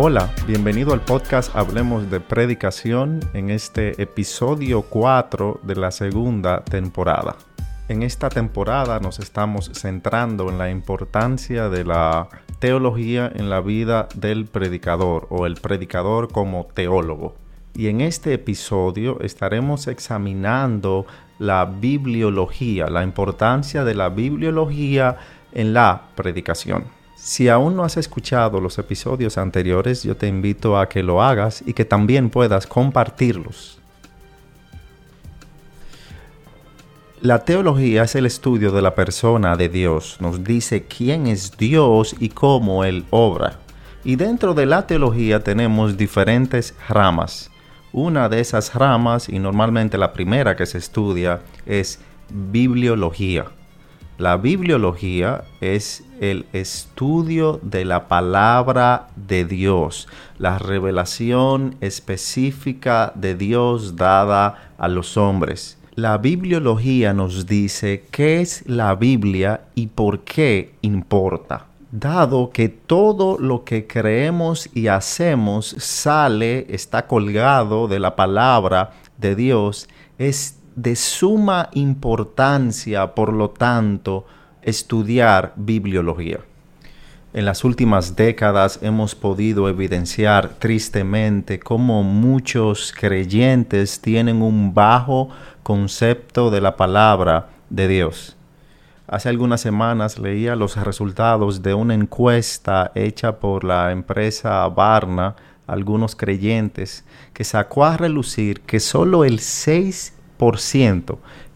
Hola, bienvenido al podcast Hablemos de Predicación en este episodio 4 de la segunda temporada. En esta temporada nos estamos centrando en la importancia de la teología en la vida del predicador o el predicador como teólogo. Y en este episodio estaremos examinando la bibliología, la importancia de la bibliología en la predicación. Si aún no has escuchado los episodios anteriores, yo te invito a que lo hagas y que también puedas compartirlos. La teología es el estudio de la persona de Dios. Nos dice quién es Dios y cómo Él obra. Y dentro de la teología tenemos diferentes ramas. Una de esas ramas, y normalmente la primera que se estudia, es bibliología. La bibliología es el estudio de la palabra de Dios, la revelación específica de Dios dada a los hombres. La bibliología nos dice qué es la Biblia y por qué importa. Dado que todo lo que creemos y hacemos sale, está colgado de la palabra de Dios, es de suma importancia, por lo tanto, estudiar bibliología. En las últimas décadas hemos podido evidenciar tristemente cómo muchos creyentes tienen un bajo concepto de la palabra de Dios. Hace algunas semanas leía los resultados de una encuesta hecha por la empresa Barna, algunos creyentes, que sacó a relucir que solo el 6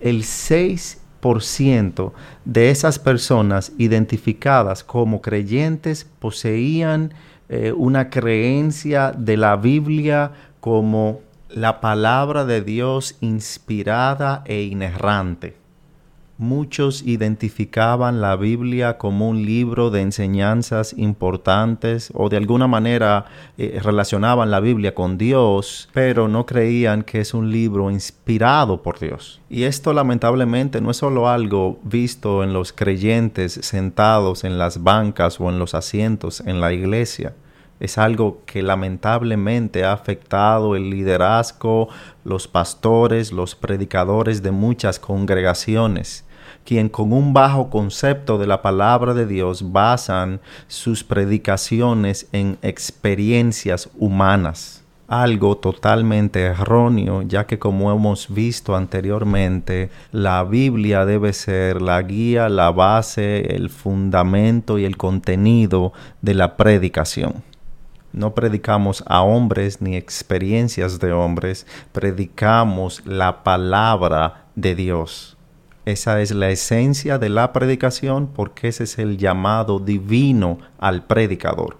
el 6% de esas personas identificadas como creyentes poseían eh, una creencia de la Biblia como la palabra de Dios inspirada e inerrante. Muchos identificaban la Biblia como un libro de enseñanzas importantes o de alguna manera eh, relacionaban la Biblia con Dios, pero no creían que es un libro inspirado por Dios. Y esto lamentablemente no es solo algo visto en los creyentes sentados en las bancas o en los asientos en la iglesia. Es algo que lamentablemente ha afectado el liderazgo, los pastores, los predicadores de muchas congregaciones quien con un bajo concepto de la palabra de Dios basan sus predicaciones en experiencias humanas. Algo totalmente erróneo, ya que como hemos visto anteriormente, la Biblia debe ser la guía, la base, el fundamento y el contenido de la predicación. No predicamos a hombres ni experiencias de hombres, predicamos la palabra de Dios. Esa es la esencia de la predicación porque ese es el llamado divino al predicador.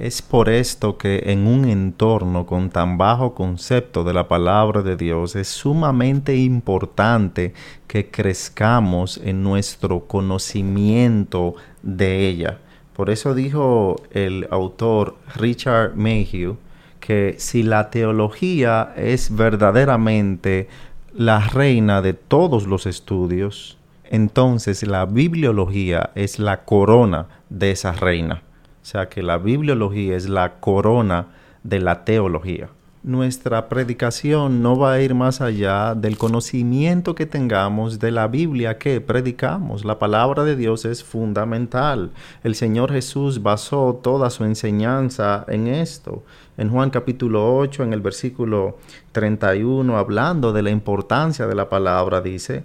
Es por esto que en un entorno con tan bajo concepto de la palabra de Dios es sumamente importante que crezcamos en nuestro conocimiento de ella. Por eso dijo el autor Richard Mayhew que si la teología es verdaderamente la reina de todos los estudios, entonces la bibliología es la corona de esa reina. O sea que la bibliología es la corona de la teología nuestra predicación no va a ir más allá del conocimiento que tengamos de la Biblia que predicamos. La palabra de Dios es fundamental. El Señor Jesús basó toda su enseñanza en esto. En Juan capítulo 8, en el versículo 31, hablando de la importancia de la palabra, dice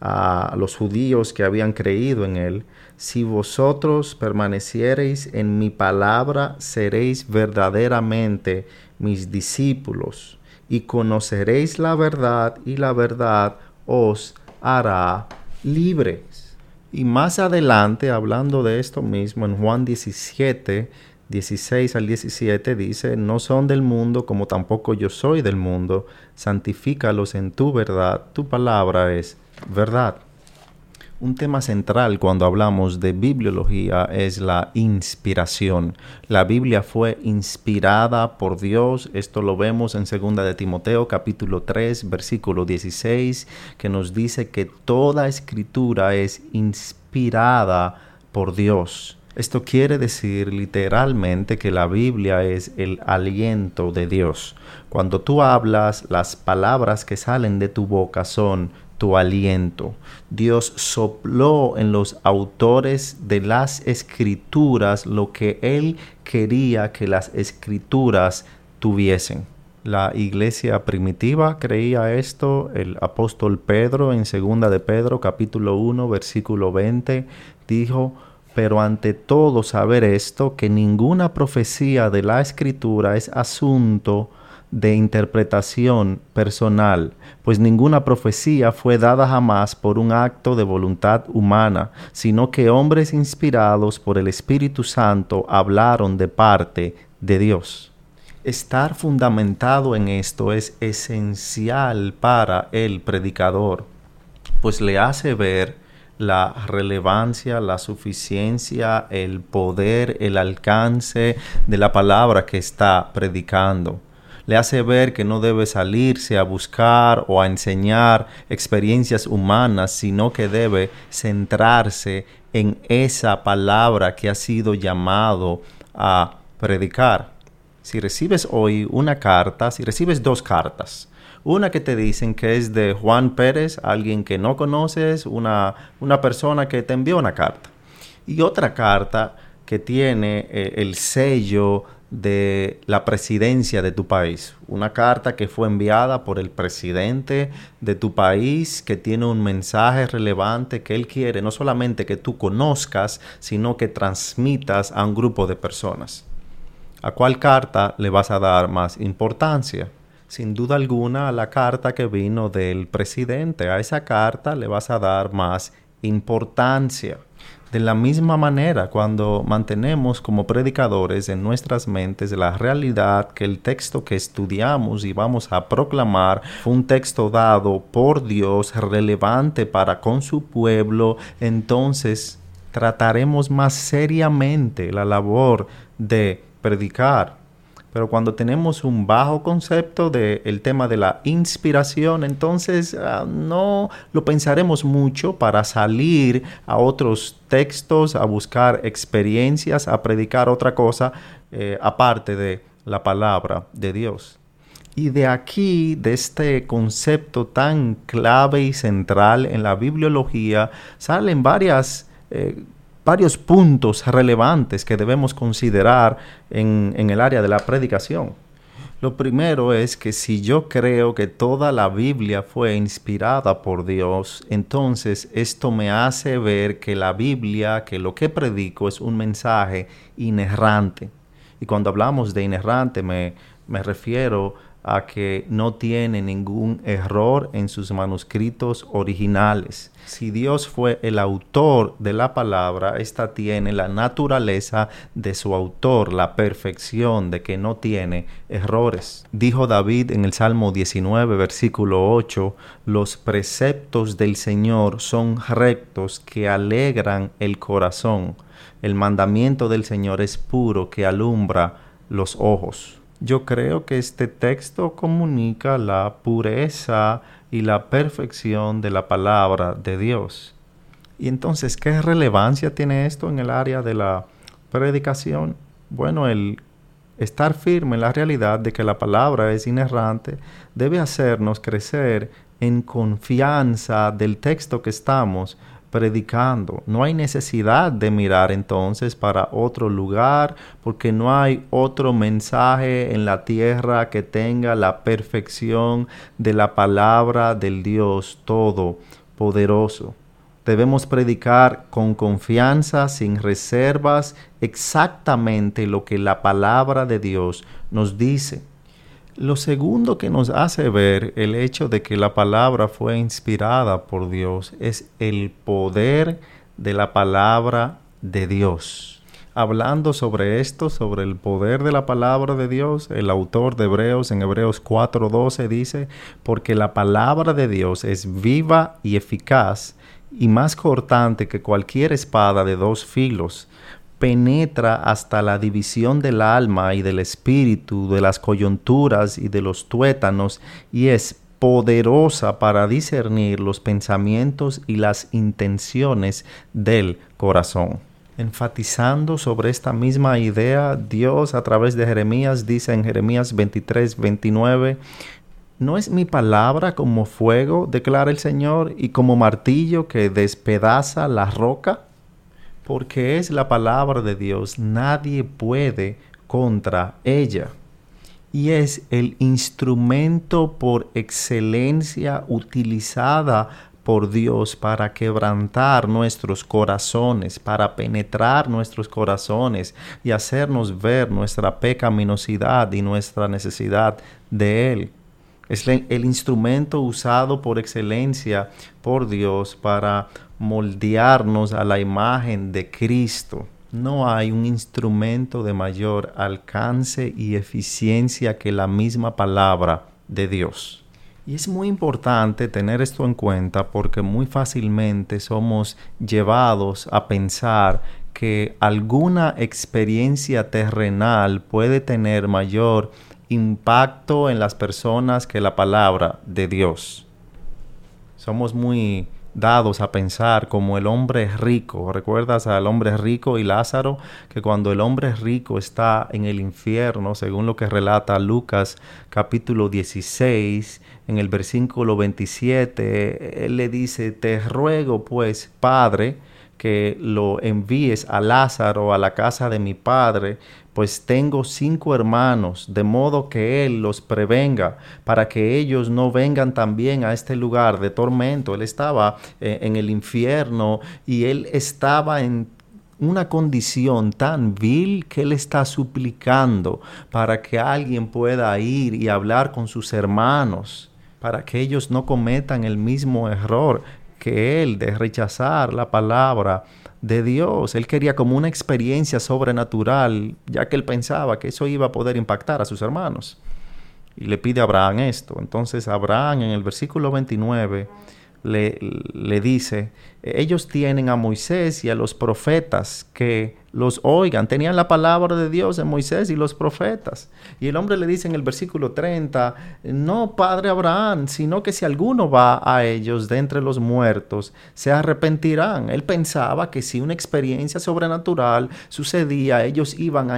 a los judíos que habían creído en él, si vosotros permaneciereis en mi palabra, seréis verdaderamente mis discípulos, y conoceréis la verdad, y la verdad os hará libres. Y más adelante, hablando de esto mismo, en Juan 17, 16 al 17 dice, no son del mundo como tampoco yo soy del mundo, santifícalos en tu verdad, tu palabra es verdad. Un tema central cuando hablamos de bibliología es la inspiración. La Biblia fue inspirada por Dios. Esto lo vemos en 2 de Timoteo capítulo 3 versículo 16 que nos dice que toda escritura es inspirada por Dios. Esto quiere decir literalmente que la Biblia es el aliento de Dios. Cuando tú hablas, las palabras que salen de tu boca son tu aliento. Dios sopló en los autores de las escrituras lo que Él quería que las escrituras tuviesen. La iglesia primitiva creía esto. El apóstol Pedro en segunda de Pedro capítulo 1 versículo 20 dijo, pero ante todo saber esto, que ninguna profecía de la escritura es asunto de interpretación personal, pues ninguna profecía fue dada jamás por un acto de voluntad humana, sino que hombres inspirados por el Espíritu Santo hablaron de parte de Dios. Estar fundamentado en esto es esencial para el predicador, pues le hace ver la relevancia, la suficiencia, el poder, el alcance de la palabra que está predicando le hace ver que no debe salirse a buscar o a enseñar experiencias humanas, sino que debe centrarse en esa palabra que ha sido llamado a predicar. Si recibes hoy una carta, si recibes dos cartas, una que te dicen que es de Juan Pérez, alguien que no conoces, una, una persona que te envió una carta, y otra carta que tiene eh, el sello de la presidencia de tu país. Una carta que fue enviada por el presidente de tu país que tiene un mensaje relevante que él quiere no solamente que tú conozcas, sino que transmitas a un grupo de personas. ¿A cuál carta le vas a dar más importancia? Sin duda alguna a la carta que vino del presidente. A esa carta le vas a dar más importancia. De la misma manera, cuando mantenemos como predicadores en nuestras mentes la realidad que el texto que estudiamos y vamos a proclamar fue un texto dado por Dios relevante para con su pueblo, entonces trataremos más seriamente la labor de predicar pero cuando tenemos un bajo concepto del tema de la inspiración, entonces ah, no lo pensaremos mucho para salir a otros textos, a buscar experiencias, a predicar otra cosa eh, aparte de la palabra de Dios. Y de aquí, de este concepto tan clave y central en la bibliología, salen varias eh, varios puntos relevantes que debemos considerar en, el área de la predicación. Lo primero es que si yo creo que toda la Biblia fue inspirada por Dios, entonces esto me hace ver que la Biblia, que lo que predico es un mensaje inerrante. Y cuando hablamos de inerrante me, me refiero a que no tiene ningún error en sus manuscritos originales. Si Dios fue el autor de la palabra, esta tiene la naturaleza de su autor, la perfección de que no tiene errores. Dijo David en el Salmo 19, versículo 8, los preceptos del Señor son rectos que alegran el corazón. El mandamiento del Señor es puro que alumbra los ojos. Yo creo que este texto comunica la pureza y la perfección de la palabra de Dios. Y entonces, ¿qué relevancia tiene esto en el área de la predicación? Bueno, el estar firme en la realidad de que la palabra es inerrante debe hacernos crecer en confianza del texto que estamos predicando. No hay necesidad de mirar entonces para otro lugar porque no hay otro mensaje en la tierra que tenga la perfección de la palabra del Dios Todopoderoso. Debemos predicar con confianza, sin reservas, exactamente lo que la palabra de Dios nos dice. Lo segundo que nos hace ver el hecho de que la palabra fue inspirada por Dios es el poder de la palabra de Dios. Hablando sobre esto, sobre el poder de la palabra de Dios, el autor de Hebreos en Hebreos 4:12 dice, porque la palabra de Dios es viva y eficaz y más cortante que cualquier espada de dos filos penetra hasta la división del alma y del espíritu, de las coyunturas y de los tuétanos, y es poderosa para discernir los pensamientos y las intenciones del corazón. enfatizando sobre esta misma idea, Dios a través de Jeremías dice en Jeremías 23, 29, ¿no es mi palabra como fuego, declara el Señor, y como martillo que despedaza la roca? Porque es la palabra de Dios, nadie puede contra ella y es el instrumento por excelencia utilizada por Dios para quebrantar nuestros corazones, para penetrar nuestros corazones y hacernos ver nuestra pecaminosidad y nuestra necesidad de Él. Es el instrumento usado por excelencia por Dios para moldearnos a la imagen de Cristo. No hay un instrumento de mayor alcance y eficiencia que la misma palabra de Dios. Y es muy importante tener esto en cuenta porque muy fácilmente somos llevados a pensar que alguna experiencia terrenal puede tener mayor impacto en las personas que la palabra de Dios. Somos muy dados a pensar como el hombre rico. ¿Recuerdas al hombre rico y Lázaro? Que cuando el hombre rico está en el infierno, según lo que relata Lucas capítulo 16, en el versículo 27, él le dice, te ruego pues, Padre, que lo envíes a Lázaro a la casa de mi padre, pues tengo cinco hermanos, de modo que él los prevenga, para que ellos no vengan también a este lugar de tormento. Él estaba eh, en el infierno y él estaba en una condición tan vil que él está suplicando para que alguien pueda ir y hablar con sus hermanos, para que ellos no cometan el mismo error que él de rechazar la palabra de Dios. Él quería como una experiencia sobrenatural, ya que él pensaba que eso iba a poder impactar a sus hermanos. Y le pide a Abraham esto. Entonces Abraham en el versículo 29 le, le dice, ellos tienen a Moisés y a los profetas que los oigan. Tenían la palabra de Dios en Moisés y los profetas. Y el hombre le dice en el versículo 30, no, Padre Abraham, sino que si alguno va a ellos de entre los muertos, se arrepentirán. Él pensaba que si una experiencia sobrenatural sucedía, ellos iban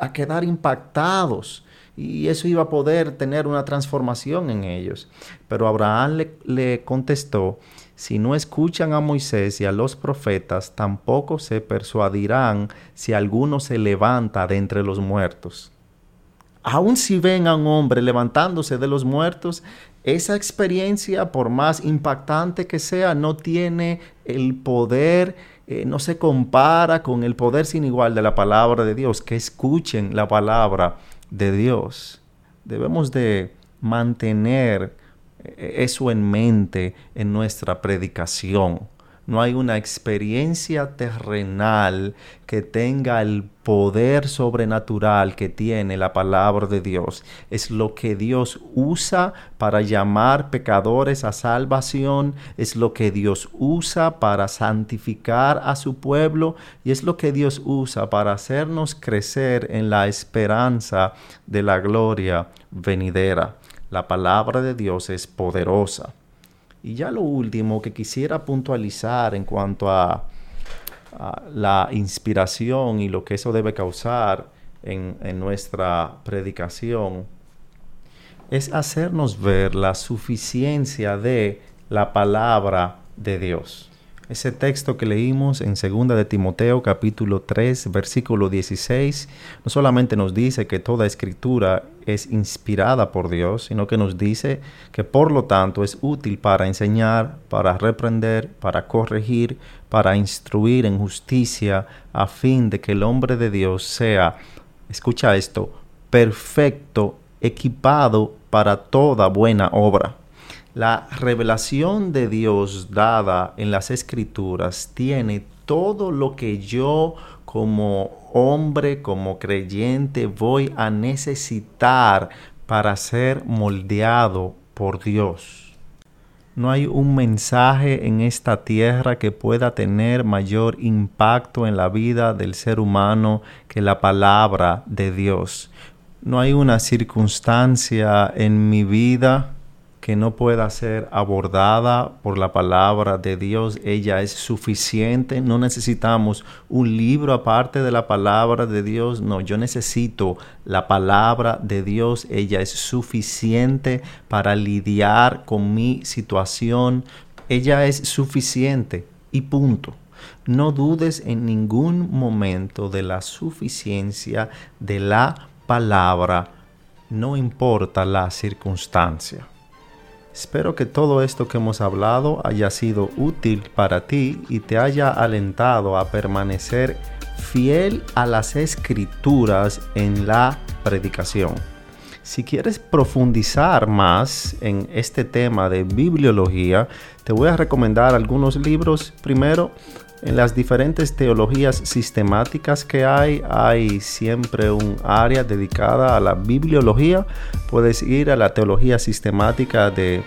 a, quedar impactados y eso iba a poder tener una transformación en ellos. Pero Abraham le, contestó, si no escuchan a Moisés y a los profetas, tampoco se persuadirán si alguno se levanta de entre los muertos. Aun si ven a un hombre levantándose de los muertos, esa experiencia, por más impactante que sea, no tiene el poder, eh, no se compara con el poder sin igual de la palabra de Dios. Que escuchen la palabra de Dios. Debemos de mantener eso en mente en nuestra predicación. No hay una experiencia terrenal que tenga el poder sobrenatural que tiene la palabra de Dios. Es lo que Dios usa para llamar pecadores a salvación, es lo que Dios usa para santificar a su pueblo y es lo que Dios usa para hacernos crecer en la esperanza de la gloria venidera. La palabra de Dios es poderosa. Y ya lo último que quisiera puntualizar en cuanto a, la inspiración y lo que eso debe causar en, nuestra predicación es hacernos ver la suficiencia de la palabra de Dios. Ese texto que leímos en 2 de Timoteo capítulo 3 versículo 16 no solamente nos dice que toda escritura es inspirada por Dios, sino que nos dice que por lo tanto es útil para enseñar, para reprender, para corregir, para instruir en justicia, a fin de que el hombre de Dios sea, escucha esto, perfecto, equipado para toda buena obra. La revelación de Dios dada en las escrituras tiene todo lo que yo como hombre, como creyente voy a necesitar para ser moldeado por Dios. No hay un mensaje en esta tierra que pueda tener mayor impacto en la vida del ser humano que la palabra de Dios. No hay una circunstancia en mi vida que no pueda ser abordada por la palabra de Dios. Ella es suficiente. No necesitamos un libro aparte de la palabra de Dios. No, yo necesito la palabra de Dios. Ella es suficiente para lidiar con mi situación. Ella es suficiente y punto. No dudes en ningún momento de la suficiencia de la palabra, no importa la circunstancia. Espero que todo esto que hemos hablado haya sido útil para ti y te haya alentado a permanecer fiel a las escrituras en la predicación. Si quieres profundizar más en este tema de bibliología, te voy a recomendar algunos libros. Primero, en las diferentes teologías sistemáticas que hay, hay siempre un área dedicada a la bibliología. Puedes ir a la teología sistemática de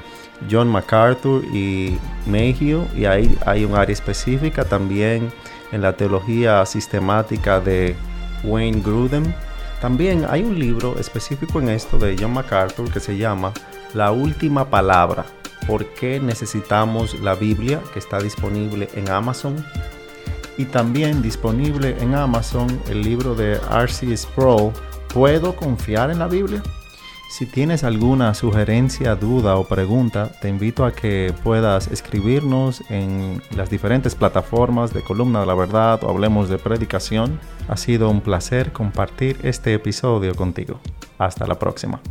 John MacArthur y Mayhew y ahí hay un área específica también en la teología sistemática de Wayne Grudem. También hay un libro específico en esto de John MacArthur que se llama La Última Palabra por qué necesitamos la Biblia, que está disponible en Amazon. Y también disponible en Amazon el libro de R.C. Sproul, ¿Puedo confiar en la Biblia? Si tienes alguna sugerencia, duda o pregunta, te invito a que puedas escribirnos en las diferentes plataformas de Columna de la Verdad o Hablemos de Predicación. Ha sido un placer compartir este episodio contigo. Hasta la próxima.